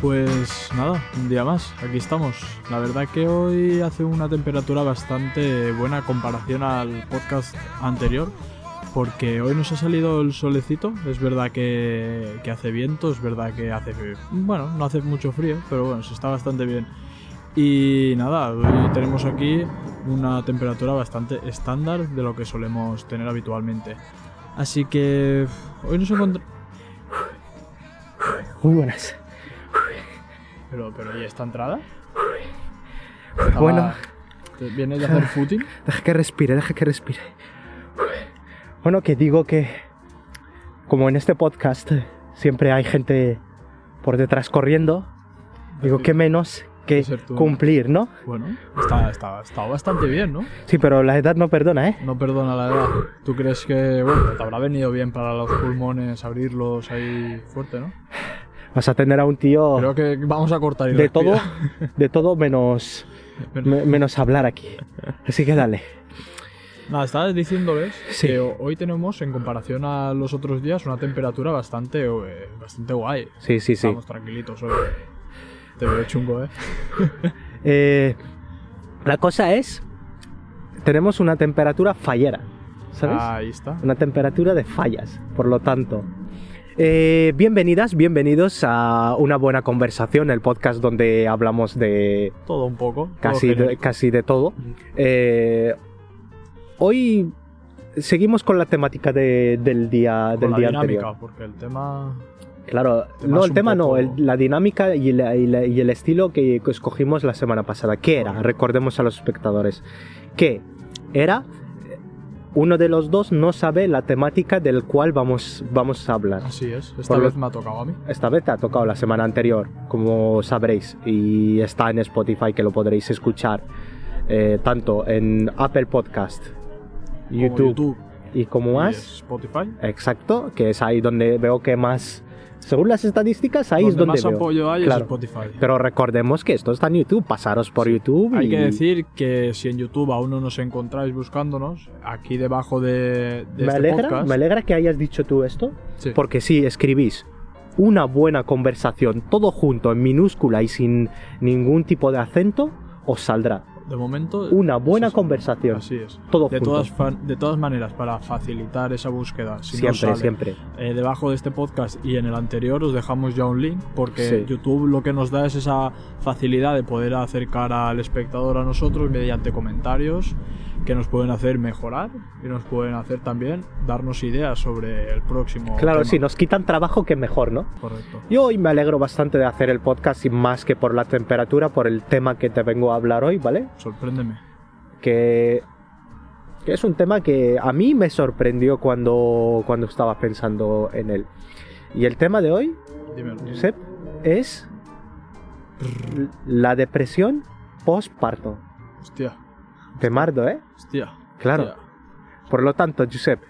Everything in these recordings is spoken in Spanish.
Pues nada, un día más, aquí estamos. La verdad que hoy hace una temperatura bastante buena en comparación al podcast anterior, porque hoy nos ha salido el solecito, es verdad que, que hace viento, es verdad que hace... Bueno, no hace mucho frío, pero bueno, se está bastante bien. Y nada, hoy tenemos aquí una temperatura bastante estándar de lo que solemos tener habitualmente. Así que hoy nos encontramos... Muy buenas. Pero, pero ¿y esta entrada? Bueno, ¿te ¿Vienes de hacer footing? deja que respire, deja que respire. Bueno, que digo que como en este podcast siempre hay gente por detrás corriendo, digo que menos que cumplir, ¿no? Bueno, está, está, está bastante bien, ¿no? Sí, pero la edad no perdona, ¿eh? No perdona la edad. ¿Tú crees que, bueno, te habrá venido bien para los pulmones abrirlos ahí fuerte, no? Vas a tener a un tío Creo que vamos a cortar y de todo, de todo menos, me- menos hablar aquí. Así que dale. Nada, estabas diciéndoles Sí. que ho- hoy tenemos, en comparación a los otros días, una temperatura bastante, eh, bastante guay. Sí, sí, sí. Estamos tranquilitos hoy. Te veo chungo, ¿eh? Eh, la cosa es, tenemos una temperatura fallera, ¿sabes? Ahí está. Una temperatura de fallas, por lo tanto. Eh, bienvenidas, bienvenidos a Una Buena Conversación, el podcast donde hablamos de Todo un poco. casi de, casi de todo. Eh, hoy seguimos con la temática de- del día, Con del la día dinámica, anterior. porque el tema... Claro, Tema no, el tema no, el- la dinámica y, la- y la- y el estilo que, escogimos la semana pasada. ¿Qué era? Recordemos a los espectadores. Que era uno de los dos no sabe la temática del cual vamos, vamos a hablar. Así es. Esta Por lo- vez me ha tocado a mí. Esta vez te ha tocado la semana anterior, como sabréis, y está en Spotify que lo podréis escuchar eh, tanto en Apple Podcast, Como YouTube, y como más. Spotify. Exacto, que es ahí donde veo que más, según las estadísticas, ahí es donde más veo. apoyo hay Claro. es Spotify. Pero recordemos que esto está en YouTube, pasaros por YouTube. Hay y- que decir que si en YouTube aún no nos encontráis buscándonos, aquí debajo de, de me, este alegra, podcast... me alegra que hayas dicho tú esto, Sí. porque si escribís una buena conversación, todo junto, en minúscula y sin ningún tipo de acento, os saldrá De momento... una buena conversación. Así es. Todo De junto. todas, de todas maneras, para facilitar esa búsqueda, si no siempre, sale, siempre. eh, debajo de este podcast y en el anterior os dejamos ya un link porque Sí. YouTube lo que nos da es esa facilidad de poder acercar al espectador a nosotros mediante comentarios que nos pueden hacer mejorar y nos pueden hacer también darnos ideas sobre el próximo Claro, tema. si nos quitan trabajo, que mejor, ¿no? Correcto. Yo hoy me alegro bastante de hacer el podcast y más que por la temperatura, por el tema que te vengo a hablar hoy, ¿vale? Sorpréndeme. que, que es un tema que a mí me sorprendió cuando, cuando estaba pensando en él. Y el tema de hoy, Dímelo. Josep, es la depresión postparto. Hostia. Te mardo, ¿eh? Hostia. Claro. hostia. Por lo tanto, Josep,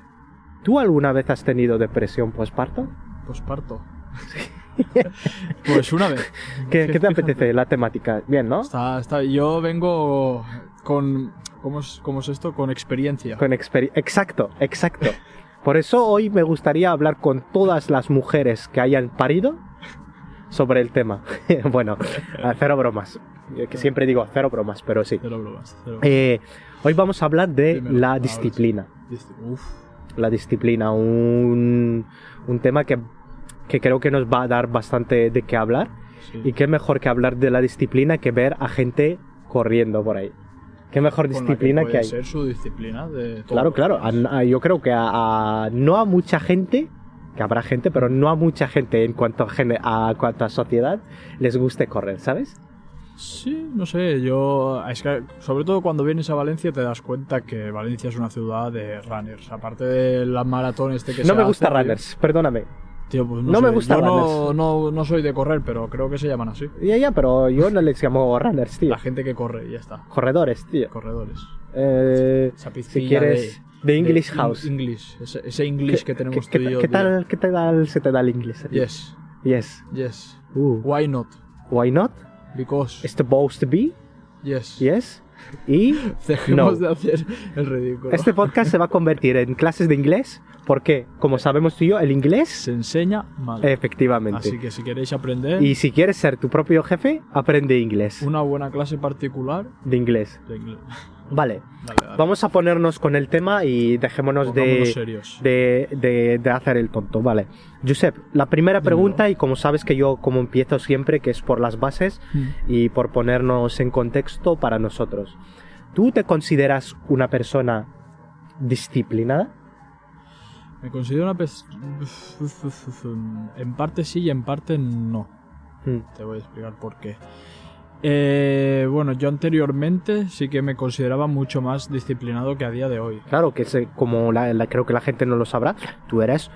¿tú alguna vez has tenido depresión postparto? Posparto. pues una vez. ¿Qué, qué te apetece la temática? Bien, ¿no? Está, está. Yo vengo con. ¿Cómo es, cómo es esto? Con experiencia. Con experi- exacto, exacto. Por eso hoy me gustaría hablar con todas las mujeres que hayan parido sobre el tema. bueno, a cero bromas. Que siempre digo cero bromas, pero sí. Cero bromas, cero Eh, hoy vamos a hablar de Dímelo, la sí. disciplina. bromas. Uf. La disciplina, un, un tema que, que creo que nos va a dar bastante de qué hablar. Sí. Y qué mejor que hablar de la disciplina que ver a gente corriendo por ahí. Qué mejor disciplina puede que hay. ser su disciplina de todo. Claro, claro. A- a- yo creo que a, no a mucha gente, que habrá gente, pero no a mucha gente en cuanto a, a cuanto a sociedad les guste correr, ¿sabes? Sí, no sé, yo... Es que sobre todo cuando vienes a Valencia te das cuenta que Valencia es una ciudad de runners. Aparte de la maratón este que no se me gusta tío. runners, perdóname. Tío, pues no, No me sé, gusta yo no, runners. no, no soy de correr, pero creo que se llaman así. Ya, ya, pero yo no les llamo runners, tío. La gente que corre y ya está. Corredores, tío. Corredores. Eh, si quieres, de, English de House. English. Ese, ese English que tenemos ¿Qué, tú y qué- yo. qué tal, ¿Qué tal se te da el inglés? Yes, Yes. yes. Uh, Why not? why not? Because. It's supposed to be. Yes. Yes. Y Dejemos No. de hacer el ridículo. este podcast se va a convertir en clases de inglés ¿Por qué? Como sabemos tú y yo, el inglés, Se enseña mal. efectivamente. Así que si queréis aprender Y si quieres ser tu propio jefe, aprende inglés. una buena clase particular De inglés. de inglés. Vale. Dale, dale. Vamos a ponernos con el tema y dejémonos de, de, de- de hacer el tonto. Vale. Josep, la primera Dímelo. pregunta, y como sabes que yo como empiezo siempre, que es por las bases Mm. y por ponernos en contexto para nosotros. ¿Tú te consideras una persona disciplinada? Me considero una pers- En parte sí y en parte no. Mm, Te voy a explicar por qué. Eh, bueno, yo anteriormente sí que me consideraba mucho más disciplinado que a día de hoy. Claro que se- como la- la- creo que la gente no lo sabrá, tú eres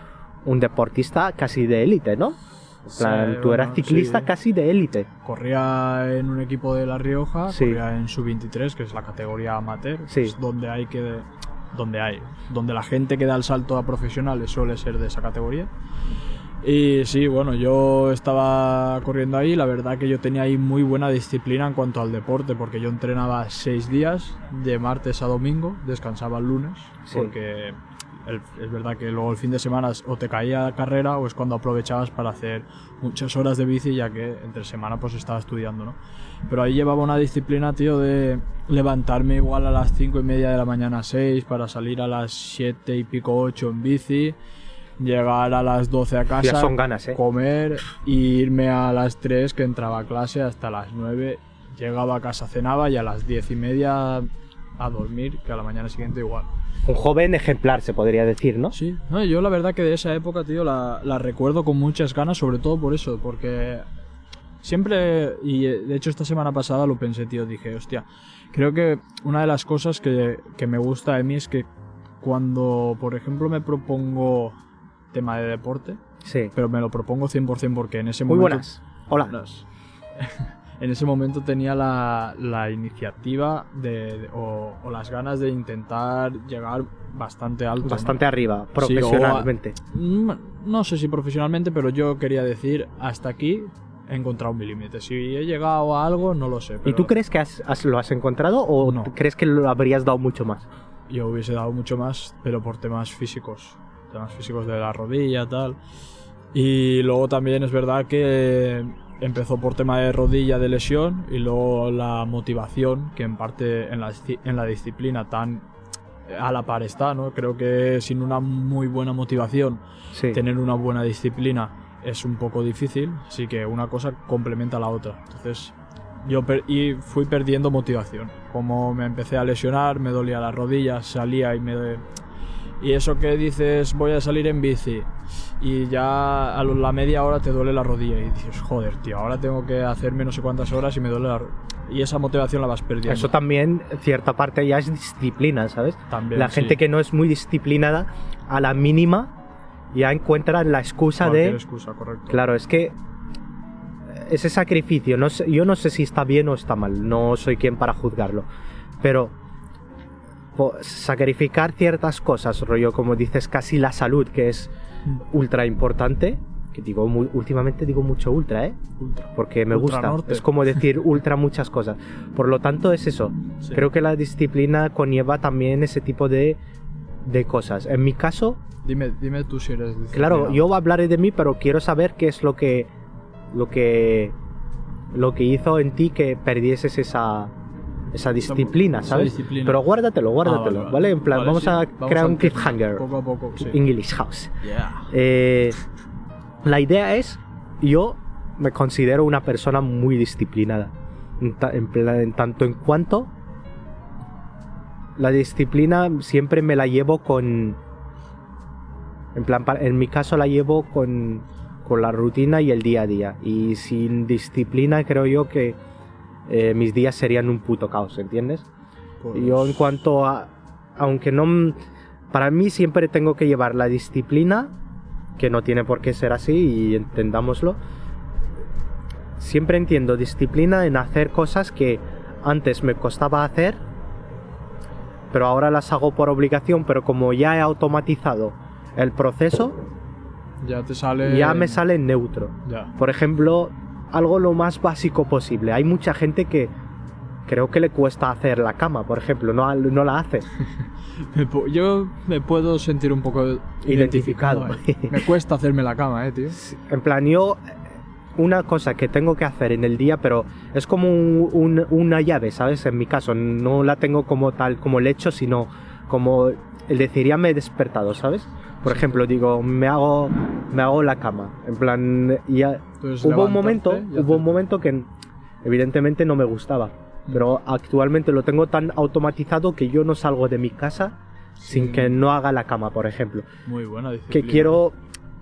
un deportista casi de élite, ¿no? En plan, Sí, tú eras bueno, ciclista sí. casi de élite. Corría en un equipo de La Rioja, Sí. corría en sub-23, que es la categoría amateur, es donde hay que donde hay, donde la gente que da el salto a profesionales suele ser de esa categoría. Y sí, bueno, yo estaba corriendo ahí, la verdad que yo tenía ahí muy buena disciplina en cuanto al deporte, porque yo entrenaba seis días, de martes a domingo, descansaba el lunes, Sí. porque el- es verdad que luego el fin de semana o te caía carrera o es cuando aprovechabas para hacer muchas horas de bici, ya que entre semana pues estaba estudiando, ¿no? Pero ahí llevaba una disciplina, tío, de levantarme igual a las cinco y media de la mañana, 6, para salir a las siete y pico, 8 en bici, llegar a las 12 a casa, Ya son ganas, ¿eh? comer y irme a las 3 que entraba a clase hasta las 9, llegaba a casa, cenaba y a las 10 y media a dormir, que a la mañana siguiente igual. Un joven ejemplar, se podría decir, ¿no? Sí, no, yo la verdad que de esa época, tío, la, la recuerdo con muchas ganas, sobre todo por eso, porque siempre, y eh, de hecho esta semana pasada lo pensé, tío, dije, hostia, creo que una de las cosas que, que me gusta de mí es que cuando, por ejemplo, me propongo tema de deporte, Sí. pero me lo propongo 100% porque en ese Muy momento... buenas. Hola. Buenas. en ese momento tenía la, la iniciativa de, de- o, o las ganas de intentar llegar bastante alto. ¿no? Bastante arriba, Sí, o a- profesionalmente. Mm, No sé si profesionalmente, pero yo quería decir hasta aquí he encontrado mi límite. Si he llegado a algo, no lo sé. ¿Y tú crees que has- has- lo has encontrado o No. crees que lo habrías dado mucho más? Yo hubiese dado mucho más, pero por temas físicos. Temas físicos de la rodilla, tal. Y luego también es verdad que empezó por tema de rodilla de lesión y luego la motivación, que en parte en la, en la disciplina tan a la par está, ¿no? Creo que sin una muy buena motivación Sí. tener una buena disciplina es un poco difícil, así que una cosa complementa a la otra. Entonces, yo per- y fui perdiendo motivación. Como me empecé a lesionar, me dolía las rodillas, salía y me... Y eso que dices, voy a salir en bici y ya a la media hora te duele la rodilla y dices, joder, tío, ahora tengo que hacerme no sé cuántas horas y me duele la ro-". Y esa motivación la vas perdiendo. Eso también, cierta parte ya es disciplina, ¿sabes? También, la gente sí. que no es muy disciplinada, a la mínima, ya encuentra la excusa Cualquier de... excusa, correcto. Claro, es que ese sacrificio, no sé- yo no sé si está bien o está mal, no soy quien para juzgarlo, pero sacrificar ciertas cosas, rollo como dices, casi la salud, que es Mm. ultra importante, que digo, últimamente digo mucho ultra, ¿eh? Ultra. Porque me Ultra gusta, norte. es como decir ultra muchas cosas. Por lo tanto, es eso. Sí. Creo que la disciplina conlleva también ese tipo de, de cosas. En mi caso, Dime, dime tú si eres Claro, yo hablaré de mí, pero quiero saber qué es lo que lo que lo que hizo en ti que perdieses esa esa disciplina, esa ¿sabes? disciplina. Pero guárdatelo, Ah, guárdatelo, ¿vale? En plan, Vale, vamos sí. a Vamos crear un cliffhanger. Poco a poco, sí. English House. Yeah. Eh, la idea es, yo me considero una persona muy disciplinada. En, en plan- en tanto en cuanto la disciplina siempre me la llevo con... En plan, en mi caso la llevo con, con la rutina y el día a día. Y sin disciplina creo yo que eh, mis días serían un puto caos, ¿entiendes? Pues, Yo en cuanto a... Aunque no... Para mí siempre tengo que llevar la disciplina, que no tiene por qué ser así y entendámoslo. Siempre entiendo disciplina en hacer cosas que antes me costaba hacer, pero ahora las hago por obligación, pero como ya he automatizado el proceso, Ya te sale... ya me sale neutro. Ya. Por ejemplo, algo lo más básico posible. Hay mucha gente que, creo que le cuesta hacer la cama, por ejemplo, no, no la hace. Yo me puedo sentir un poco Identificado. identificado. eh. Me cuesta hacerme la cama, eh, tío. En plan, yo, una cosa que tengo que hacer en el día, pero es como un- un- una llave, ¿sabes? En mi caso, no la tengo como tal, como el hecho, sino como el decir, ya me he despertado, ¿sabes? Por ejemplo, digo, me hago, me hago la cama. En plan, Entonces, hubo un momento, hubo un momento que evidentemente no me gustaba. Mm. Pero actualmente lo tengo tan automatizado que yo no salgo de mi casa sin Sí. que no haga la cama, por ejemplo. Muy buena Que disciplina. quiero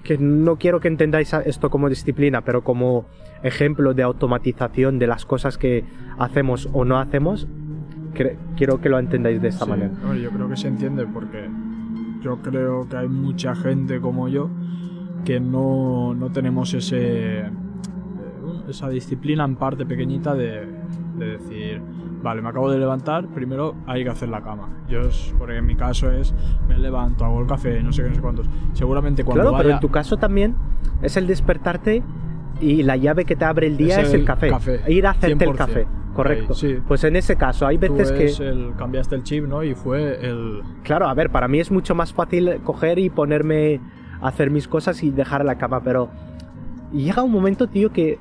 que no quiero que entendáis esto como disciplina, pero como ejemplo de automatización de las cosas que hacemos o no hacemos, quiero que lo entendáis de esta Sí, manera. hombre, yo creo que se entiende porque yo creo que hay mucha gente como yo que no, no tenemos ese eh, esa disciplina en parte pequeñita de, de decir, vale, me acabo de levantar, primero hay que hacer la cama. Yo, es- porque en mi caso es, me levanto, hago el café, no sé qué, no sé cuántos. Seguramente cuando Claro, pero en tu caso también es el despertarte y la llave que te abre el día Es es, el café. café, Ir a hacerte el 100%. café, correcto. Sí. Pues en ese caso hay tú veces que... el- cambiaste el chip, ¿no? Y fue el... Claro, a ver, para mí es mucho más fácil coger y ponerme a hacer mis cosas y dejar la cama, pero llega un momento, tío, que,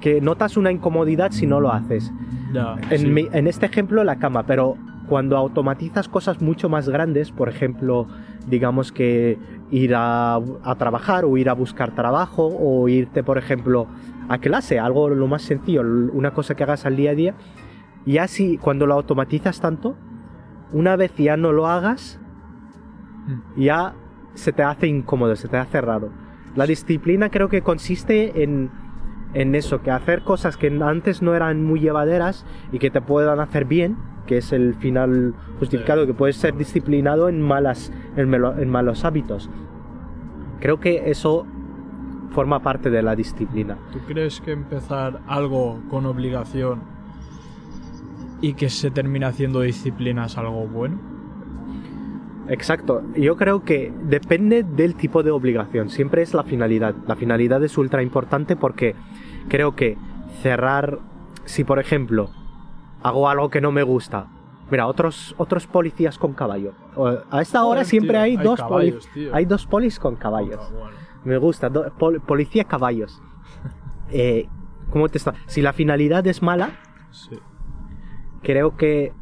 que notas una incomodidad si no lo haces. Ya, En, sí. mi- en este ejemplo, la cama, pero cuando automatizas cosas mucho más grandes, por ejemplo, digamos que ir a, a trabajar o ir a buscar trabajo o irte, por ejemplo, a clase, algo lo más sencillo, una cosa que hagas al día a día, ya si cuando lo automatizas tanto, una vez ya no lo hagas, Mm. ya se te hace incómodo, se te hace raro. La disciplina creo que consiste en, en eso, que hacer cosas que antes no eran muy llevaderas y que te puedan hacer bien, que es el final justificado, que puedes ser disciplinado en, malas, en, melo- en malos hábitos. Creo que eso forma parte de la disciplina. ¿Tú crees que empezar algo con obligación y que se termina haciendo disciplina es algo bueno? Exacto. Yo creo que depende del tipo de obligación. Siempre es la finalidad. La finalidad es ultra importante porque creo que cerrar, si por ejemplo hago algo que no me gusta. Mira, otros, otros policías con caballo. A esta hora Joder, siempre tío, hay, hay dos caballos, hay dos polis con caballos. Bueno, bueno. Me gusta, do- pol- policía caballos. Eh, ¿Cómo te está? Si la finalidad es mala, Sí. creo que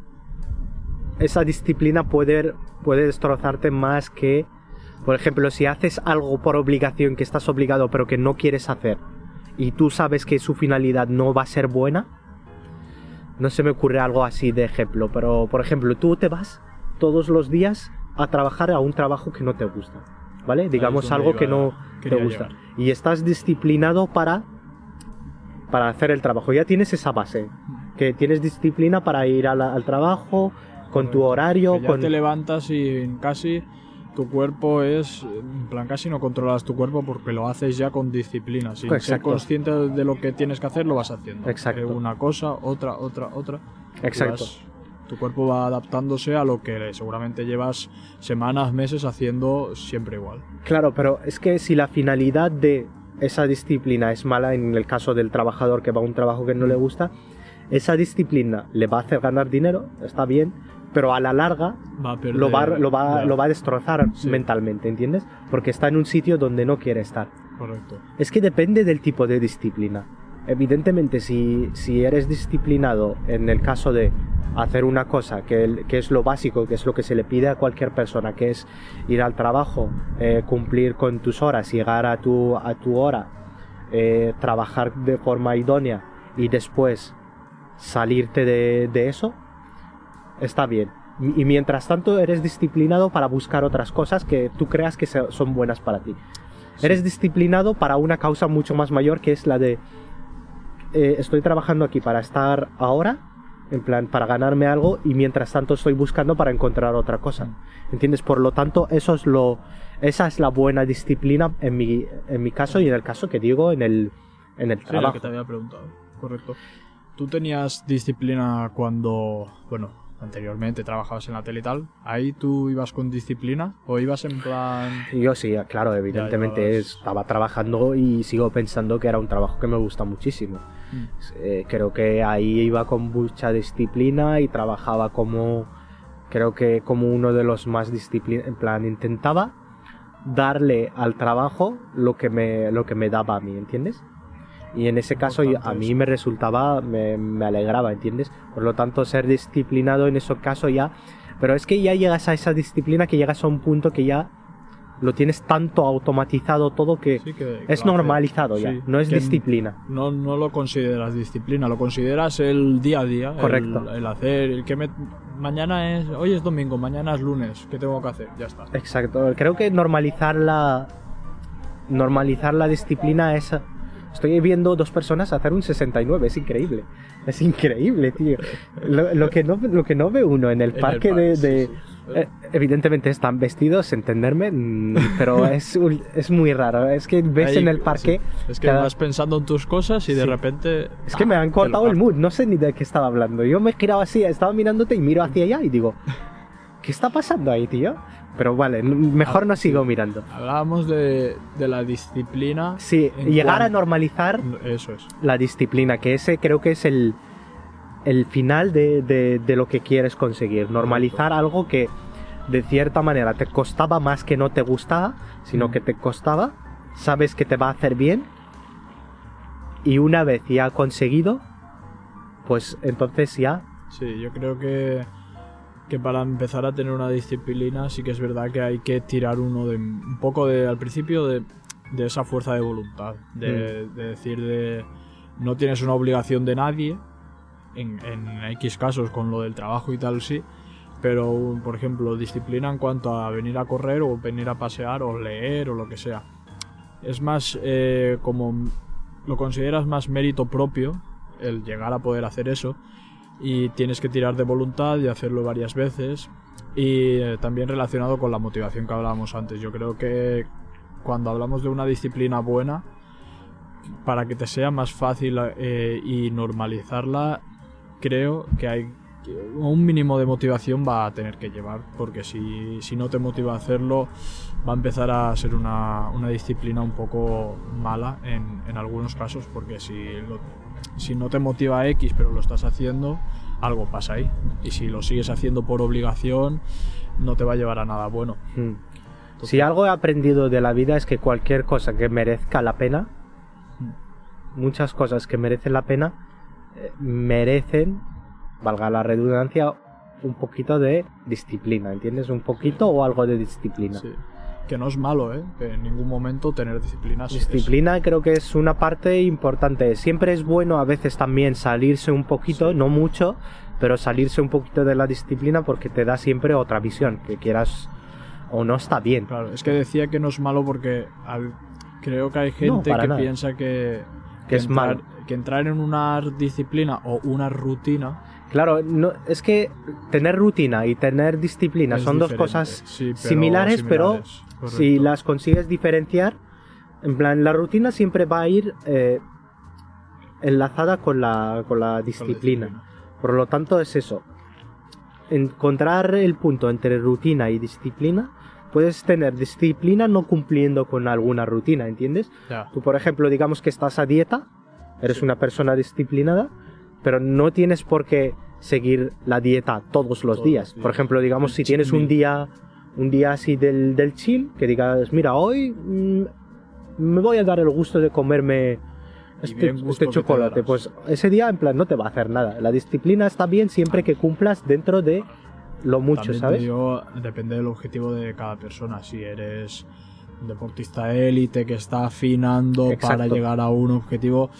esa disciplina puede, puede destrozarte más que, por ejemplo, si haces algo por obligación que estás obligado pero que no quieres hacer y tú sabes que su finalidad no va a ser buena, no se me ocurre algo así de ejemplo, pero por ejemplo, tú te vas todos los días a trabajar a un trabajo que no te gusta, ¿vale? Digamos algo que iba- te gusta. Y estás disciplinado para para hacer el trabajo. Ya tienes esa base, que tienes disciplina para ir la- al trabajo, con tu horario, Que ya con... te levantas y casi tu cuerpo es, en plan, casi no controlas tu cuerpo porque lo haces ya con disciplina. Sin ser Exacto. consciente de lo que tienes que hacer, lo vas haciendo. Exacto. Eh, Una cosa, otra, otra, otra. Exacto. vas- tu cuerpo va adaptándose a lo que seguramente llevas semanas, meses haciendo siempre igual. Claro, pero es que si la finalidad de esa disciplina es mala, en el caso del trabajador que va a un trabajo que no le gusta, esa disciplina le va a hacer ganar dinero, está bien, pero a la larga Va a perder- lo va, lo va, ya, lo va a destrozar Sí. mentalmente, ¿entiendes? Porque está en un sitio donde no quiere estar. Correcto. Es que depende del tipo de disciplina. Evidentemente, si, si eres disciplinado en el caso de hacer una cosa que, que es lo básico, que es lo que se le pide a cualquier persona, que es ir al trabajo, eh, cumplir con tus horas, llegar a tu, a tu hora, eh, trabajar de forma idónea y después salirte de, de eso, está bien. Y y mientras tanto eres disciplinado para buscar otras cosas que tú creas que son buenas para ti. Sí. Eres disciplinado para una causa mucho más mayor que es la de eh, estoy trabajando aquí para estar ahora, en plan para ganarme algo y mientras tanto estoy buscando para encontrar otra cosa. ¿Entiendes? Por lo tanto, eso es lo esa es la buena disciplina en mi en mi caso y en el caso que digo en el en el Sí, lo trabajo. que te había preguntado. Correcto. ¿Tú tenías disciplina cuando, bueno, anteriormente trabajabas en la tele y tal, ¿ahí tú ibas con disciplina o ibas en plan... Yo sí, claro, evidentemente llevabas- estaba trabajando y sigo pensando que era un trabajo que me gusta muchísimo. Mm. Eh, creo que ahí iba con mucha disciplina y trabajaba como, creo que como uno de los más disciplinados, en plan, intentaba darle al trabajo lo que me, lo que me daba a mí, ¿entiendes? Y en ese caso yo- a mí eso. me resultaba, me, me alegraba, ¿entiendes? Por lo tanto, ser disciplinado en ese caso ya... Pero es que ya llegas a esa disciplina que llegas a un punto que ya lo tienes tanto automatizado todo que Sí, que- es normalizado ya, no es disciplina. No, no lo consideras disciplina, lo consideras el día a día. el- Correcto. El, hacer, el que me, mañana es, hoy es domingo, mañana es lunes, ¿qué tengo que hacer? Ya está. Exacto, creo que normalizar la normalizar la disciplina es estoy viendo dos personas hacer un 69, es increíble. Es increíble, tío. Lo, lo que no lo que no ve uno en el En el parque de, sí, de- sí. eh, evidentemente están vestidos, entenderme, mm, pero es es muy raro, es que ves Ahí, en el parque sí. Es que cada- vas pensando en tus cosas y de repente. Es que me ¡ah! han te cortado el mood, no sé ni de qué estaba hablando. Yo me giraba así, estaba mirándote y miro hacia allá y digo, ¿qué está pasando ahí, tío? Pero vale, mejor Ah, no sí. sigo mirando. Hablábamos de, de la disciplina. Sí, llegar a normalizar Eso es. la disciplina, que ese creo que es el, el final de, de- de lo que quieres conseguir. Normalizar algo que de cierta manera te costaba más que no te gustaba, sino Mm. que te costaba, sabes que te va a hacer bien y una vez ya conseguido, pues entonces ya Sí, yo creo que, que para empezar a tener una disciplina sí que es verdad que hay que tirar uno de un poco de al principio de, de esa fuerza de voluntad, de, Mm. de decir de no tienes una obligación de nadie, en, en X casos con lo del trabajo y tal sí, pero por ejemplo disciplina en cuanto a venir a correr o venir a pasear o leer o lo que sea. Es más eh, como lo consideras más mérito propio el llegar a poder hacer eso y tienes que tirar de voluntad y hacerlo varias veces y eh, también relacionado con la motivación que hablábamos antes. Yo creo que cuando hablamos de una disciplina buena, para que te sea más fácil eh, y normalizarla, creo que hay un mínimo de motivación va a tener que llevar, porque si, si no te motiva a hacerlo, va a empezar a ser una, una disciplina un poco mala en, en algunos casos, porque si, lo- si no te motiva X pero lo estás haciendo, algo pasa ahí. Y si lo sigues haciendo por obligación, no te va a llevar a nada bueno. Mm. Si algo he aprendido de la vida es que cualquier cosa que merezca la pena, muchas cosas que merecen la pena, eh, merecen, valga la redundancia, un poquito de disciplina, ¿entiendes? Un poquito o algo de disciplina. Sí. Que no es malo, ¿eh? Que en ningún momento tener disciplina es- Disciplina creo que es una parte importante. Siempre es bueno a veces también salirse un poquito, Sí. no mucho, pero salirse un poquito de la disciplina porque te da siempre otra visión, que quieras o no está bien. Claro, es que decía que no es malo porque al- creo que hay gente que nada. piensa que, Que es entrar, malo. que entrar en una disciplina o una rutina Claro, no, es que tener rutina y tener disciplina es son dos cosas Sí, pero similares, pero si las consigues diferenciar, en plan, la rutina siempre va a ir eh, enlazada con la, con la Con disciplina. Por lo tanto, es eso. Encontrar el punto entre rutina y disciplina. Puedes tener disciplina no cumpliendo con alguna rutina, ¿entiendes? Tú, por ejemplo, digamos que estás a dieta, eres Sí. una persona disciplinada, pero no tienes por qué seguir la dieta todos los Todos días. Por ejemplo, digamos, El si tienes un día, un día así del, del chill, que digas, mira, hoy mm, me voy a dar el gusto de comerme este, este chocolate. Pues ese día, en plan, no te va a hacer nada. La disciplina está bien siempre que cumplas dentro de lo mucho, También ¿sabes? digo, depende del objetivo de cada persona. Si eres un deportista élite que está afinando para llegar a un objetivo,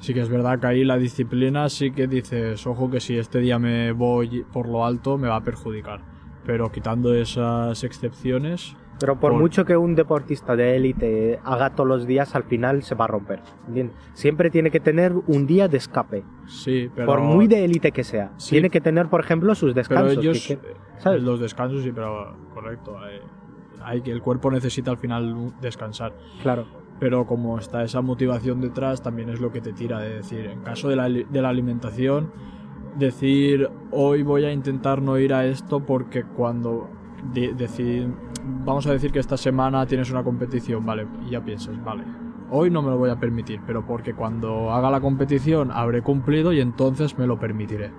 sí que es verdad que ahí la disciplina sí que dices, ojo que si este día me voy por lo alto me va a perjudicar. Pero quitando esas excepciones, Pero por, Por- mucho que un deportista de élite haga todos los días, al final se va a romper. ¿entiendes? Siempre tiene que tener un día de escape. sí, pero... por muy de élite que sea. Sí. Tiene que tener, por ejemplo, sus Pero descansos. ellos, que- eh, ¿sabes? los descansos sí, pero correcto. hay que el cuerpo necesita al final descansar. Claro. Pero como está esa motivación detrás, también es lo que te tira de decir, en caso de la, de la alimentación, decir hoy voy a intentar no ir a esto porque cuando de- decid- vamos a decir que esta semana tienes una competición, vale, y ya piensas, vale, hoy no me lo voy a permitir, pero porque cuando haga la competición habré cumplido y entonces me lo permitiré,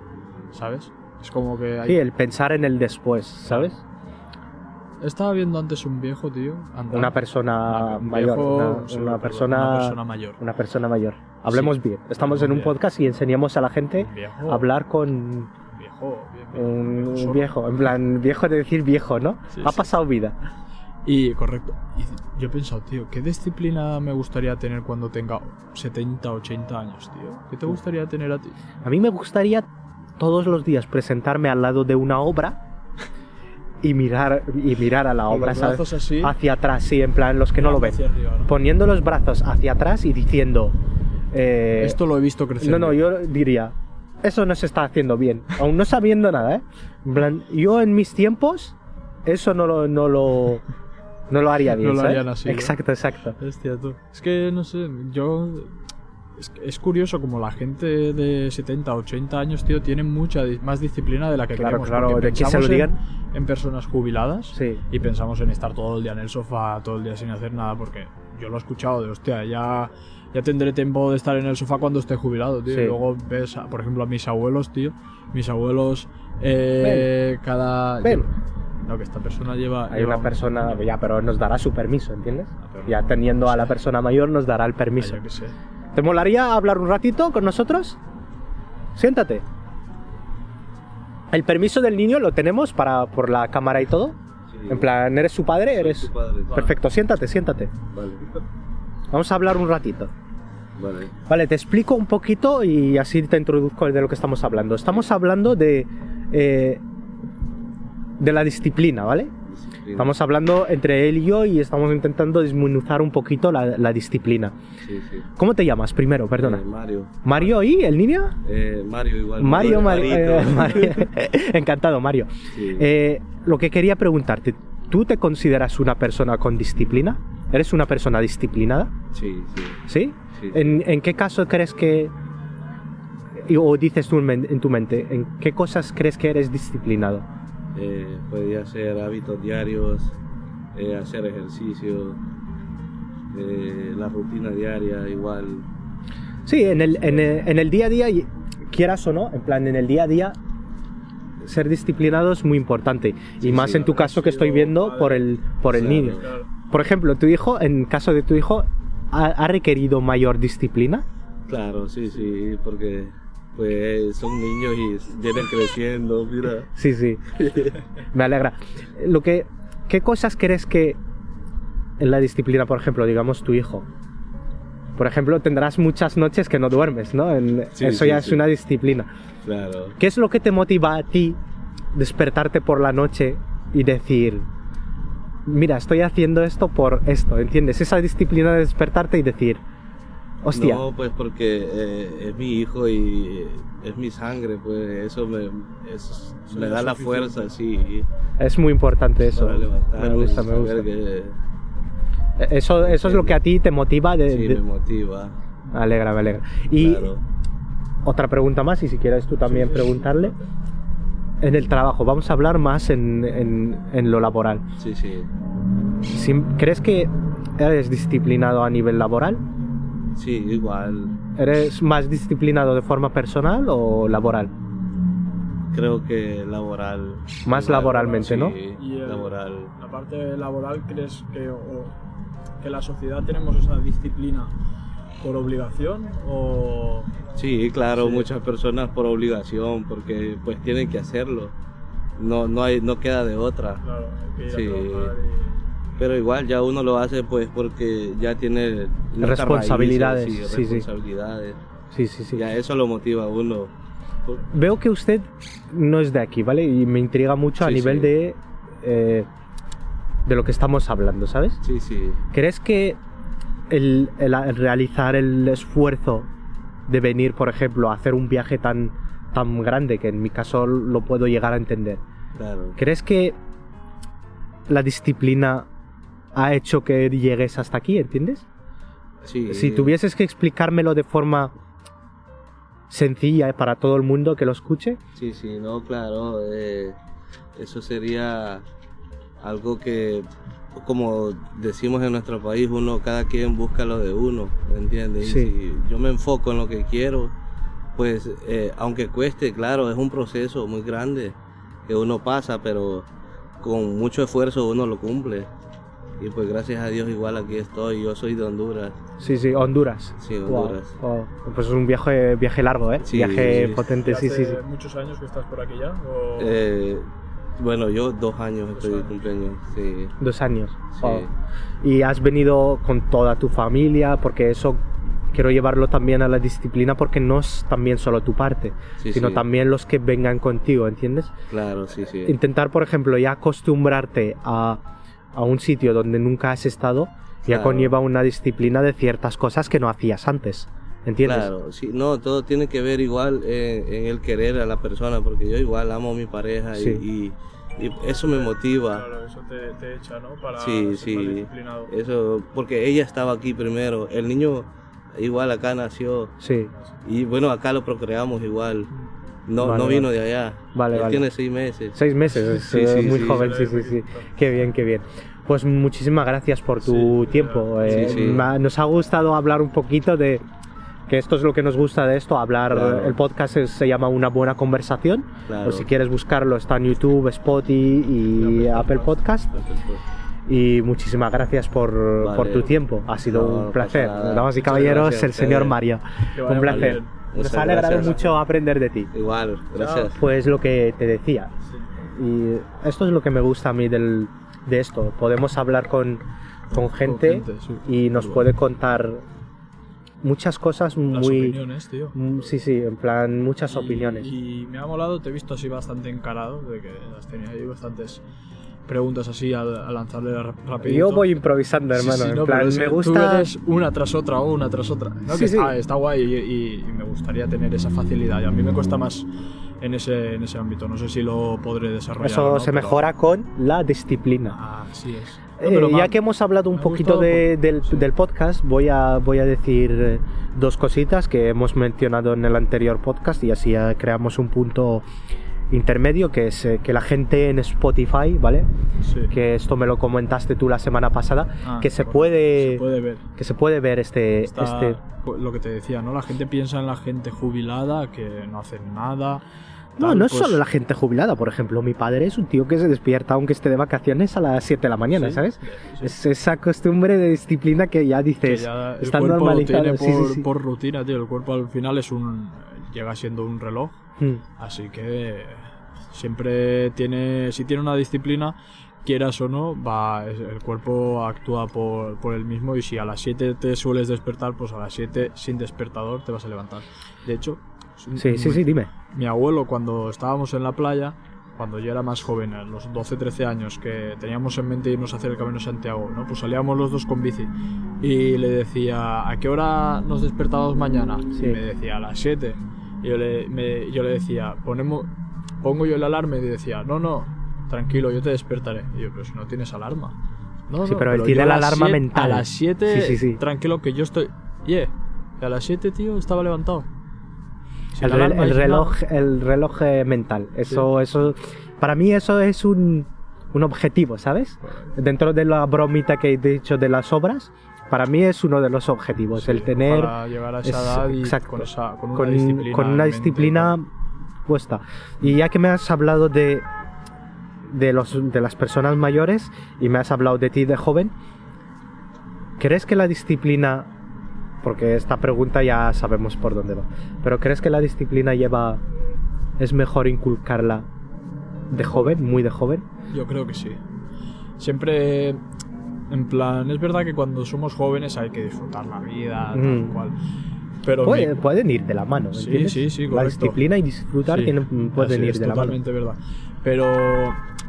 ¿sabes? Es como que. Sí, el pensar en el después, ¿sabes? Estaba viendo antes un viejo, tío. andando. Una persona mayor, viejo, una, persona, una persona mayor. una persona mayor. Hablemos Sí. bien. Estamos en un podcast y enseñamos a la gente a hablar con Viejo, un, viejo. En plan, viejo de decir viejo, ¿no? Sí, ha pasado vida. Y correcto. Y yo he pensado, tío, ¿qué disciplina me gustaría tener cuando tenga 70, 80 años, tío? ¿Qué te gustaría tener a ti? A mí me gustaría todos los días presentarme al lado de una obra y mirar y mirar a la obra. Hacia atrás, sí, en plan los que no lo ven. hacia arriba, ¿no? Poniendo los brazos hacia atrás y diciendo. eh, Esto lo he visto crecer. No, no, yo diría, eso no se está haciendo bien, aún no sabiendo nada, ¿eh? En plan, yo en mis tiempos, eso no lo, no lo, no lo haría bien, No lo harían así. Exacto, exacto. Hostia, tú. Es que, no sé, yo... Es, es curioso como la gente de 70, 80 años, tío, tiene mucha más disciplina de la que Claro, creemos. claro, porque que se lo pensamos en- digan. En, personas jubiladas Sí. y pensamos en estar todo el día en el sofá, todo el día sin hacer nada, porque yo lo he escuchado de, hostia, ya, ya tendré tiempo de estar en el sofá cuando esté jubilado, tío. Sí. Y luego ves, a- por ejemplo, a mis abuelos, tío. Mis abuelos, eh, cada... Ven. No, que esta persona lleva... Hay lleva una un- persona, ya, pero nos dará su permiso, ¿entiendes? Ah, Ya teniendo a la persona mayor nos dará el Ah, permiso. yo qué sé. ¿Te molaría hablar un ratito con nosotros? Siéntate. El permiso del niño lo tenemos para por la cámara y todo. En plan, ¿eres su padre? ¿Eres padre. Perfecto, siéntate, siéntate. Vale. Vamos a hablar un ratito. Vale. Vale, te explico un poquito y así te introduzco de lo que estamos hablando. Estamos hablando de eh, de la disciplina, ¿vale? Disciplina. Estamos hablando entre él y yo y estamos intentando desmenuzar un poquito la, la disciplina. Sí, sí. ¿Cómo te llamas primero? Perdona. Eh, Mario. ¿Mario y el niño? Eh, Mario igual. Mario, Mario, eh, Mario. Encantado, Mario. Sí. Eh, lo que quería preguntarte, ¿tú te consideras una persona con disciplina? ¿Eres una persona disciplinada? sí, sí. ¿Sí? Sí. ¿En, en qué caso crees que... o dices tú en tu mente, ¿en qué cosas crees que eres disciplinado? Eh, podría ser hábitos diarios, eh, hacer ejercicio, eh, la rutina diaria igual. Sí, en el, en el, en el día a día, y- quieras o no, en plan, en el día a día, ser disciplinado es muy importante. y Sí, más sí. en tu caso que estoy viendo por el, por el Claro. niño. Por ejemplo, tu hijo, en caso de tu hijo, ¿ha, ha requerido mayor disciplina? Claro, sí, sí, porque pues son niños y vienen creciendo, mira. Sí, sí. Me alegra. Lo que, ¿Qué cosas crees que en la disciplina, por ejemplo, digamos tu hijo? Por ejemplo, tendrás muchas noches que no duermes, ¿no? En- Sí, eso sí, ya es una disciplina. Claro. ¿Qué es lo que te motiva a ti despertarte por la noche y decir, mira, estoy haciendo esto por esto, ¿entiendes? Esa disciplina de despertarte y decir, hostia, No, pues porque eh, es mi hijo y es mi sangre, pues eso me, es- me da la fuerza, sí. es muy importante eso. Me gusta, me gusta. que Eso, eso es lo que a ti te motiva de... sí, de- me motiva. Me alegra, me alegra. Y claro. otra pregunta más, y si quieres tú también Sí, preguntarle. En el trabajo, vamos a hablar más en, en- en lo laboral. Sí, sí. ¿Crees que eres disciplinado a nivel laboral? Sí, igual. ¿Eres más disciplinado de forma personal o laboral? Creo que laboral. Más igual, laboralmente, sí, ¿no? Y el- laboral. La parte laboral, ¿crees que, o- que la sociedad tenemos esa disciplina por obligación o...? Sí, claro, Sí. muchas personas por obligación, porque pues tienen que hacerlo. No, no hay, no queda de otra. Claro, hay que ir Sí. a trabajar y- Pero igual ya uno lo hace pues porque ya tiene Responsabilidades, raíces, sí, responsabilidades. Sí, sí, sí. Ya eso lo motiva a uno. Veo que usted no es de aquí, ¿vale? Y me intriga mucho a nivel sí. de... eh, de lo que estamos hablando, ¿sabes? Sí, sí. ¿Crees que el, el a- el realizar el esfuerzo de venir, por ejemplo, a hacer un viaje tan, tan grande, que en mi caso lo puedo llegar a entender, Claro. ¿crees que la disciplina ha hecho que llegues hasta aquí, ¿entiendes? Sí. Si tuvieses que explicármelo de forma sencilla para todo el mundo que lo escuche. Sí, sí, no, claro. eh, eso sería algo que, como decimos en nuestro país, uno, cada quien busca lo de uno, ¿me entiendes? Y Sí. si yo me enfoco en lo que quiero, pues, eh, aunque cueste, claro, es un proceso muy grande que uno pasa, pero con mucho esfuerzo uno lo cumple. Y pues gracias a Dios igual aquí estoy, yo soy de Honduras. Sí, sí, Honduras. Sí, Honduras. wow. Pues es un viaje, viaje largo, ¿eh? Sí, viaje sí. potente, sí, sí, sí. muchos años que estás por aquí ya? o- Eh, bueno, yo dos años estoy de años. cumpleaños, sí. Dos años. Sí. Wow. Y has venido con toda tu familia, porque eso quiero llevarlo también a la disciplina, porque no es también solo tu parte, Sí, sino sí. también los que vengan contigo, ¿entiendes? Claro, sí, sí. Intentar, por ejemplo, ya acostumbrarte a, a un sitio donde nunca has estado, ya Claro. conlleva una disciplina de ciertas cosas que no hacías antes, ¿entiendes? Claro, sí, no, todo tiene que ver igual en, en el querer a la persona, porque yo igual amo a mi pareja y- Sí. y, y eso me motiva. Claro, eso te, te echa, ¿no? Para Sí, sí. disciplinado. Eso, porque ella estaba aquí primero. El niño igual acá nació Sí, y bueno, acá lo procreamos igual. No, Vale, no vale. vino de allá. Vale, Él vale. tiene seis meses. seis meses, es Sí, sí, muy sí, joven, sí, sí, sí. Qué bien, qué bien. Pues muchísimas gracias por tu Sí, tiempo. eh, sí. me ha- Nos ha gustado hablar un poquito de que esto es lo que nos gusta de esto, hablar. Claro. El podcast es- se llama Una buena conversación. Claro. O si quieres buscarlo está en YouTube, Spotify y Apple Podcast. Y muchísimas gracias por, Vale. por tu tiempo. Ha sido No, un no placer. Damas y caballeros, gracias el señor ustedes. Mario. Un placer. bien. Nos ha alegrado gracias. mucho aprender de ti. Igual, gracias. Pues lo que te decía. Y esto es lo que me gusta a mí del, de esto. Podemos hablar con, con gente gente, sí. y nos puede contar muchas cosas Las muy... opiniones, tío. mm, Sí, sí, en plan muchas Y- opiniones. Y me ha molado, te he visto así bastante encarado, de que has tenido ahí bastantes preguntas así al, a lanzarle rapidito. Yo voy improvisando, Sí, hermano. sí, en no, plan, me que tú gusta... eres una tras otra, una tras otra. ¿no? Sí, que sí. Está, está guay y, y- y me gustaría tener esa facilidad. Y a mí me cuesta más en ese, en ese ámbito. No sé si lo podré desarrollar. Eso no, se pero- mejora con la disciplina. Así es. No, Eh, ya que hemos hablado un poquito gustado de- del, sí. del podcast, voy a, voy a decir eh, dos cositas que hemos mencionado en el anterior podcast y así ya creamos un punto intermedio, que es eh, que la gente en Spotify, ¿vale? Sí. Que esto me lo comentaste tú la semana pasada, Ah, que se puede, Se puede ver. que se puede ver este, Está este lo que te decía, ¿no? La gente piensa en la gente jubilada que no hacen nada. No, no es pues- solo la gente jubilada, por ejemplo, mi padre es un tío que se despierta aunque esté de vacaciones a las 7 de la mañana, Sí, ¿sabes? sí. Es esa costumbre de disciplina que ya que dices, ya está por, sí. por rutina, tío. El cuerpo al final es un llega siendo un reloj, Mm. así que siempre tiene si tiene una disciplina quieras o no, va el cuerpo actúa por, por el mismo y si a las 7 te sueles despertar, pues a las 7 sin despertador te vas a levantar. De hecho, Sí, sí, sí, dime. mi abuelo cuando estábamos en la playa, cuando yo era más joven, a los 12-13 años, que teníamos en mente irnos a hacer el Camino de Santiago, ¿no? Pues salíamos los dos con bici y le decía, ¿a qué hora nos despertamos mañana? Sí. Y me decía, a las 7. Y yo le, me- yo le decía, ponemos, pongo yo el alarma y decía, no, no, tranquilo, yo te despertaré. Y yo, pero si no tienes alarma. No, Sí, no, pero él tiene la alarma siete- mental. A las 7, Sí, sí, sí. tranquilo que yo estoy... Yeah. Y a las 7, tío, estaba levantado. El, reloj, el reloj eh, mental. Eso, eso, para mí eso es un, un objetivo, ¿sabes? Dentro de la bromita que he dicho de las obras, para mí es uno de los objetivos, Sí, el tener para llegar a esa es- edad y exacto. con, esa, con una con, disciplina, con una mente, puesta. Y ya que me has hablado de de los de las personas mayores y me has hablado de ti de joven, ¿crees que la disciplina porque esta pregunta ya sabemos por dónde va, pero crees que la disciplina lleva es mejor inculcarla de joven, muy de joven? Yo creo que sí. Siempre, en plan, es verdad que cuando somos jóvenes hay que disfrutar la vida, tal Mm. cual. Pero pueden ir de la mano, Sí, ¿entiendes? sí, sí, La correcto. disciplina y disfrutar Sí, tienen- pueden ir es, de la mano. totalmente verdad. Pero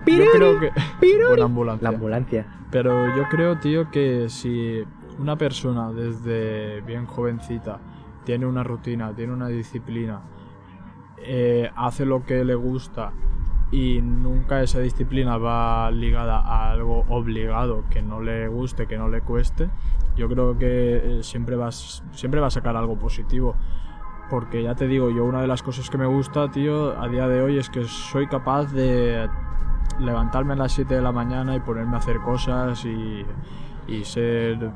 Piruri, yo creo que piruri. Buena ambulancia. La ambulancia. Pero yo creo, tío, que si una persona desde bien jovencita tiene una rutina, tiene una disciplina, eh, hace lo que le gusta y nunca esa disciplina va ligada a algo obligado que no le guste, que no le cueste, yo creo que eh, siempre, vas, siempre va a sacar algo positivo. Porque ya te digo, yo una de las cosas que me gusta, tío, a día de hoy es que soy capaz de levantarme a las 7 de la mañana y ponerme a hacer cosas y, y ser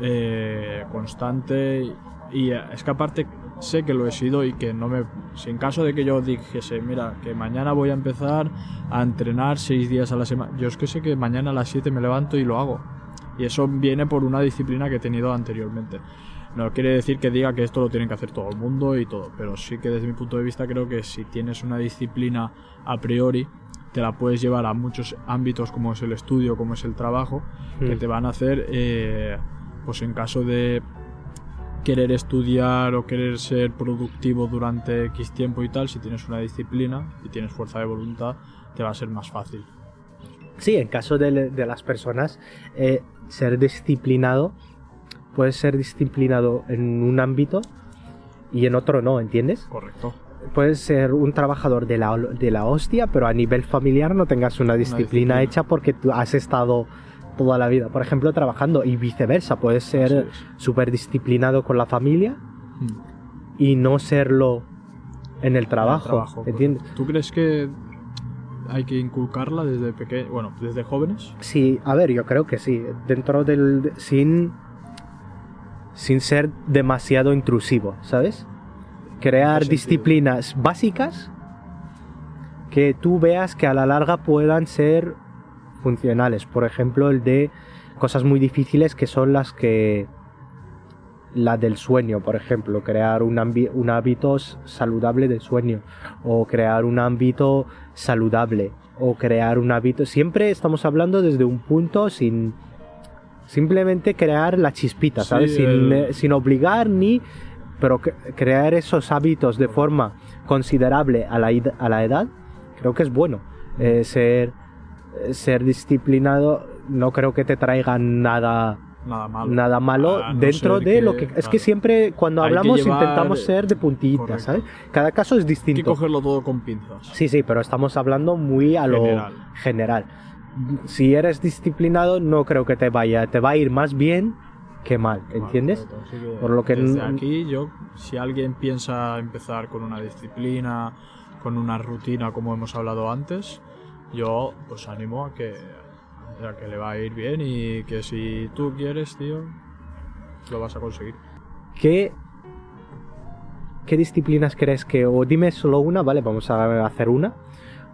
eh, constante. Y es que aparte sé que lo he sido y que no me... Si en caso de que yo dijese, mira, que mañana voy a empezar a entrenar 6 días a la semana, yo es que sé que mañana a las 7 me levanto y lo hago. Y eso viene por una disciplina que he tenido anteriormente. No quiere decir que diga que esto lo tienen que hacer todo el mundo y todo, pero sí que desde mi punto de vista creo que si tienes una disciplina a priori, te la puedes llevar a muchos ámbitos como es el estudio, como es el trabajo, que Mm. te van a hacer, eh, pues en caso de querer estudiar o querer ser productivo durante X tiempo y tal, si tienes una disciplina y tienes fuerza de voluntad, te va a ser más fácil. Sí, en caso de, de las personas, eh, ser disciplinado, puedes ser disciplinado en un ámbito y en otro no, ¿entiendes? Correcto. Puedes ser un trabajador de la, de la hostia, pero a nivel familiar no tengas una disciplina, disciplina. hecha porque tú has estado toda la vida, por ejemplo, trabajando y viceversa. Puedes ser súper disciplinado con la familia Mm. y no serlo en el trabajo, trabajo, ¿entiendes? ¿Tú crees que hay que inculcarla desde pequeño, bueno, desde jóvenes? Sí, a ver, yo creo que sí. Dentro del. sin. sin ser demasiado intrusivo, ¿sabes? Crear disciplinas básicas que tú veas que a la larga puedan ser funcionales. Por ejemplo, el de cosas muy difíciles que son las que. La del sueño, por ejemplo, crear un, hábito saludable del sueño, o crear un ámbito saludable, o crear un hábito. Siempre estamos hablando desde un punto sin. Simplemente crear la chispita, Sí, ¿sabes? Sin, el- eh, sin obligar ni. Pero crear esos hábitos de forma considerable a la, a la edad, creo que es bueno. Eh, ser, ser disciplinado no creo que te traiga nada Nada malo. nada malo A no dentro de lo que es que siempre cuando Hay hablamos llevar- intentamos ser de Correcto. ¿sabes? cada caso es Hay que distinto cogerlo todo con pinzas. sí sí pero estamos hablando muy a lo General. general si eres disciplinado no creo que te vaya te va a ir más bien que mal ¿entiendes? que Por lo que desde aquí yo, si alguien piensa empezar con una disciplina, con una rutina como hemos hablado antes, yo pues animo a que, a que le va a ir bien y que si tú quieres, tío, lo vas a conseguir. ¿Qué, ¿Qué disciplinas crees que, o dime solo una, vale, vamos a hacer una,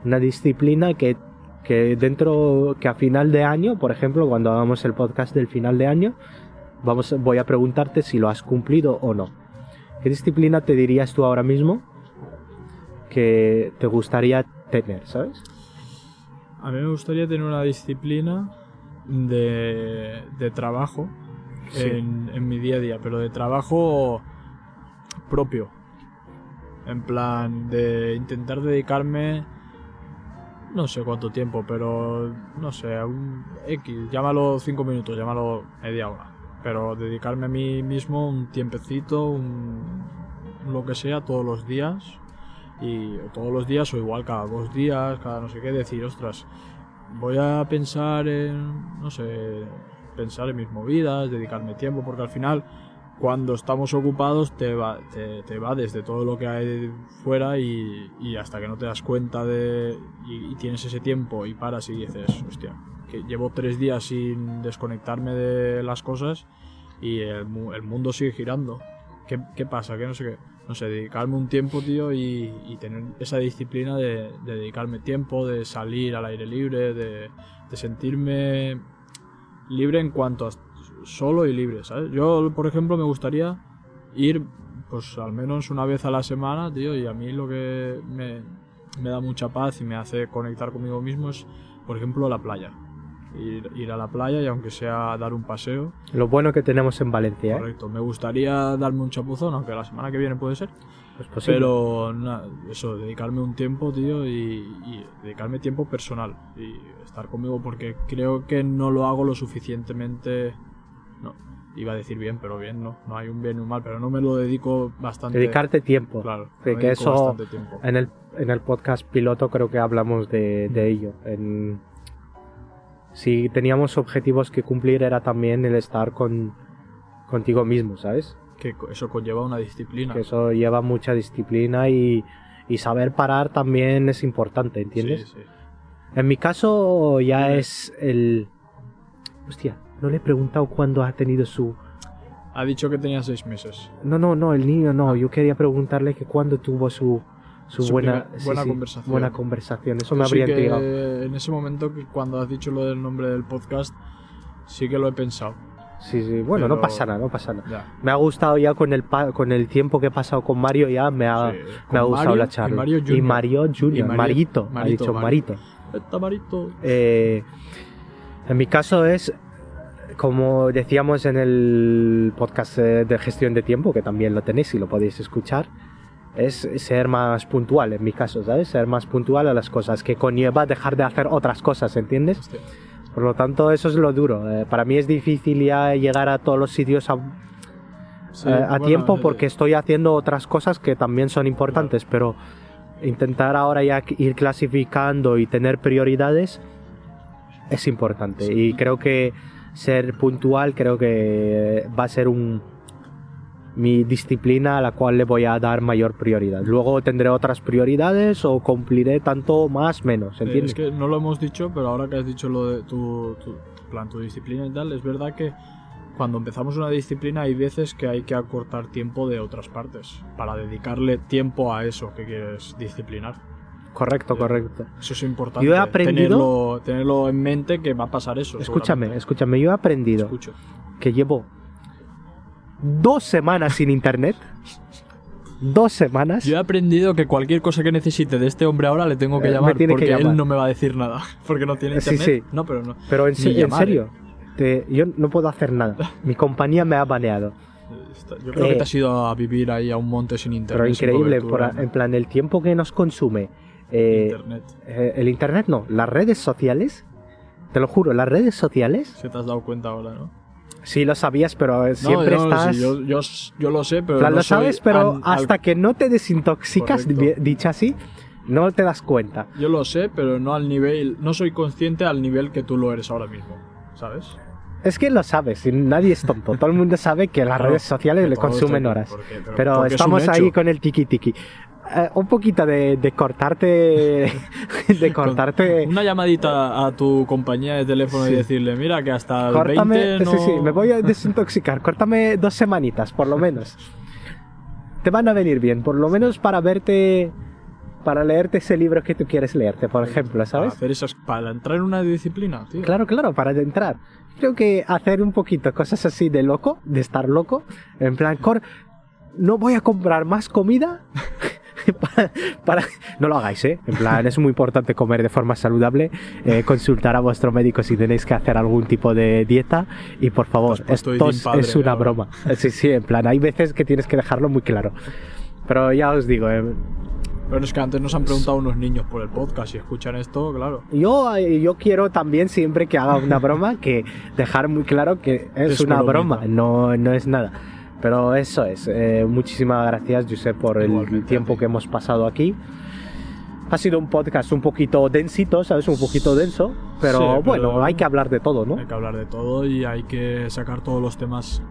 una disciplina que, que dentro, que a final de año, por ejemplo, cuando hagamos el podcast del final de año, vamos, voy a preguntarte si lo has cumplido o no. ¿Qué disciplina te dirías tú ahora mismo que te gustaría tener, sabes? A mí me gustaría tener una disciplina de, de trabajo Sí. en, en mi día a día, pero de trabajo propio. En plan, de intentar dedicarme, no sé cuánto tiempo, pero no sé, un X, llámalo 5 minutos, llámalo media hora. Pero dedicarme a mí mismo un tiempecito, un, lo que sea, todos los días. Y todos los días o igual cada dos días, cada no sé qué, decir, ostras, voy a pensar en, no sé, pensar en mis movidas, dedicarme tiempo, porque al final cuando estamos ocupados te va, te, va desde todo lo que hay fuera y, y hasta que no te das cuenta de y, tienes ese tiempo y paras y dices, hostia, que llevo tres días sin desconectarme de las cosas y el, el mundo sigue girando. ¿Qué, qué pasa? Que no sé qué. No sé, dedicarme un tiempo, tío, y, y tener esa disciplina de, de dedicarme tiempo, de salir al aire libre, de, de sentirme libre en cuanto a solo y libre, ¿sabes? Yo, por ejemplo, me gustaría ir, pues al menos una vez a la semana, tío, y a mí lo que me, me da mucha paz y me hace conectar conmigo mismo es, por ejemplo, la playa. Ir, ir a la playa y aunque sea dar un paseo, Lo bueno que tenemos en Valencia, ¿eh? correcto. Me gustaría darme un chapuzón, aunque la semana que viene puede ser. Posible. Pero na- eso, dedicarme un tiempo, tío, y, y dedicarme tiempo personal y estar conmigo porque creo que no lo hago lo suficientemente... No, iba a decir bien, pero bien no. No hay un bien y un mal, pero no me lo dedico bastante... Dedicarte tiempo. Claro, que- eso-. En el, en el podcast piloto creo que hablamos de, de ello. En- si teníamos objetivos que cumplir era también el estar con, contigo mismo, ¿sabes? que eso conlleva una disciplina. que eso lleva mucha disciplina y, y saber parar también es importante, ¿entiendes? Sí, sí. En mi caso ya es el... Hostia, no le he preguntado cuándo ha tenido su... Ha dicho que tenía seis meses. No, no, no, el niño no. Yo quería preguntarle que cuándo tuvo su, su, Su buena, primer- buena conversación. Buena conversación. Eso me habría intrigado. En ese momento, que cuando has dicho lo del nombre del podcast, sí que lo he pensado. Sí, sí. Bueno, no pasa nada, no pasa nada. Ya. Me ha gustado ya con el pa- con el tiempo que he pasado con Mario ya me ha, Sí, me ha gustado Mario la y charla. Mario Y Junior. Mario Junior, Y Mario- Marito, ha Marito, dicho Mario. Marito. Está marito. Eh, en mi caso es, como decíamos en el podcast de gestión de tiempo, que también lo tenéis y lo podéis escuchar, es ser más puntual en mi caso, ¿sabes? Ser más puntual a las cosas, que conlleva dejar de hacer otras cosas, ¿entiendes? Hostia. Por lo tanto, eso es lo duro. Eh, para mí es difícil ya llegar a todos los sitios a, Sí, eh, a bueno, tiempo eh, porque estoy haciendo otras cosas que también son importantes, pero intentar ahora ya ir clasificando y tener prioridades es importante. Sí. Y creo que ser puntual creo que va a ser un mi disciplina a la cual le voy a dar mayor prioridad. Luego tendré otras prioridades o cumpliré tanto más menos, eh, ¿entiendes? Es que no lo hemos dicho, pero ahora que has dicho lo de tu, tu plan, tu disciplina y tal, es verdad que cuando empezamos una disciplina hay veces que hay que acortar tiempo de otras partes para dedicarle tiempo a eso que quieres disciplinar. Correcto, correcto. Eso es importante. Yo he aprendido- Tenerlo, tenerlo en mente que va a pasar eso. Escúchame, escúchame, yo he aprendido Escucho. que llevo dos semanas sin internet. Dos semanas. Yo he aprendido que cualquier cosa que necesite de este hombre ahora le tengo que Eh, llamar tiene que porque llamar. él no me va a decir nada. Porque no tiene Sí, internet. sí. No, pero no. Pero en, se- en serio, te- yo no puedo hacer nada. Mi compañía me ha baneado. Yo creo Eh, que te has ido a vivir ahí a un monte sin internet. Pero increíble, por- en plan, el tiempo que nos consume eh, internet. eh, el internet, no, las redes sociales. Te lo juro, las redes sociales. Se te has dado cuenta ahora, ¿no? Sí lo sabías, pero siempre no, no, estás. sí, yo, yo, yo lo sé, pero. Plan, no lo soy sabes, pero an- al- hasta que no te desintoxicas, Correcto. di- dicho así, no te das cuenta. Yo lo sé, pero no al nivel. No soy consciente al nivel que tú lo eres ahora mismo. ¿Sabes? Es que lo sabes, nadie es tonto. Todo el mundo sabe que las Claro, redes sociales le consumen horas. porque- pero- Pero porque es un estamos hecho. ahí con el tiki tiki. Eh, un poquito de, de cortarte. de cortarte. Una llamadita a tu compañía de teléfono Sí. y decirle, mira que hasta el Córtame. 20 no... Sí, sí, me voy a desintoxicar. Córtame dos semanitas, por lo menos. Te van a venir bien, por lo menos para verte. Para leerte ese libro que tú quieres leerte, por ejemplo, Para, ¿sabes? hacer esas, para entrar en una disciplina, tío. Claro, claro, para entrar. Creo que hacer un poquito cosas así de loco, de estar loco, en plan, cor no voy a comprar más comida. para, para- No lo hagáis, ¿eh? En plan, es muy importante comer de forma saludable, eh, consultar a vuestro médico si tenéis que hacer algún tipo de dieta y por favor, esto es, una broma. Sí, sí, en plan, hay veces que tienes que dejarlo muy claro. Pero ya os digo, eh, Pero es que antes nos han preguntado unos niños por el podcast y escuchan esto, claro. Yo, eh, yo quiero también siempre que haga una broma que dejar muy claro que es, Es una broma, no, no es nada. Pero eso es. eh, muchísimas gracias, Josep, por el tiempo que hemos pasado aquí. Ha sido un podcast un poquito densito, ¿sabes? Un poquito denso. Pero, Sí, pero- bueno, hay que hablar de todo, ¿no? Hay que hablar de todo y hay que sacar todos los temas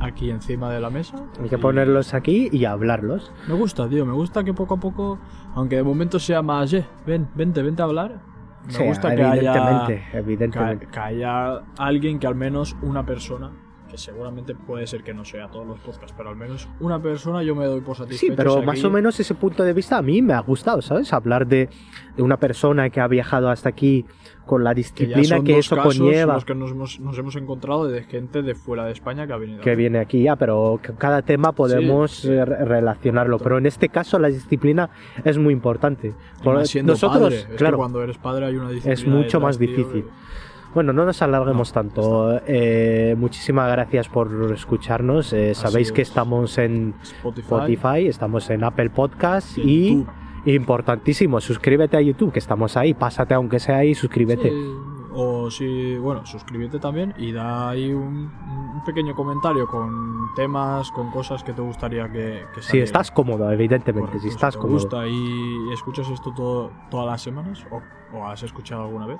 aquí encima de la mesa. Hay que Y ponerlos aquí y hablarlos. Me gusta, tío, me gusta que poco a poco, aunque de momento sea más, eh, ven, vente, vente a hablar. Me Sí, gusta que haya, evidentemente, que, que haya alguien que al menos una persona, que seguramente puede ser que no sea todos los podcasts, pero al menos una persona yo me doy por satisfecho. Sí, pero más aquí- o menos ese punto de vista a mí me ha gustado, ¿sabes? Hablar de, de una persona que ha viajado hasta aquí con la que disciplina que, dos eso casos conlleva. los que nos hemos, nos hemos encontrado de gente de fuera de España que ha venido. que aquí. viene aquí ya, pero cada tema podemos Sí, sí. eh, re- relacionarlo. Correcto. Pero en este caso la disciplina es muy importante. Por- nosotros, padre, es que cuando eres padre hay una disciplina mucho detrás, más difícil. y- bueno, no nos alarguemos No, tanto. Eh, muchísimas gracias por escucharnos. Eh, sabéis que es. estamos en Spotify, Spotify, estamos en Apple Podcast y en y YouTube. importantísimo, suscríbete a YouTube, que estamos ahí. Pásate aunque sea ahí, suscríbete. Sí, o si, bueno, suscríbete también y da ahí un, un pequeño comentario con temas, con cosas que te gustaría que, que Si estás cómodo, evidentemente, Correcto, si estás te cómodo. gusta y escuchas esto todo, todas las semanas o, o has escuchado alguna vez.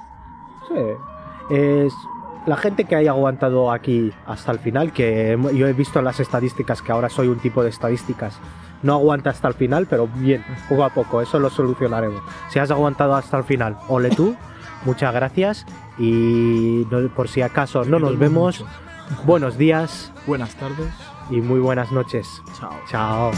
Sí. Es- la gente que haya aguantado aquí hasta el final, que yo he visto en las estadísticas que ahora soy un tipo de estadísticas, no aguanta hasta el final, pero bien, poco a poco, eso lo solucionaremos. Si has aguantado hasta el final, ole tú, muchas gracias y no- por si acaso no nos vemos, buenos días Buenas tardes. y muy buenas noches. Chao. Chao.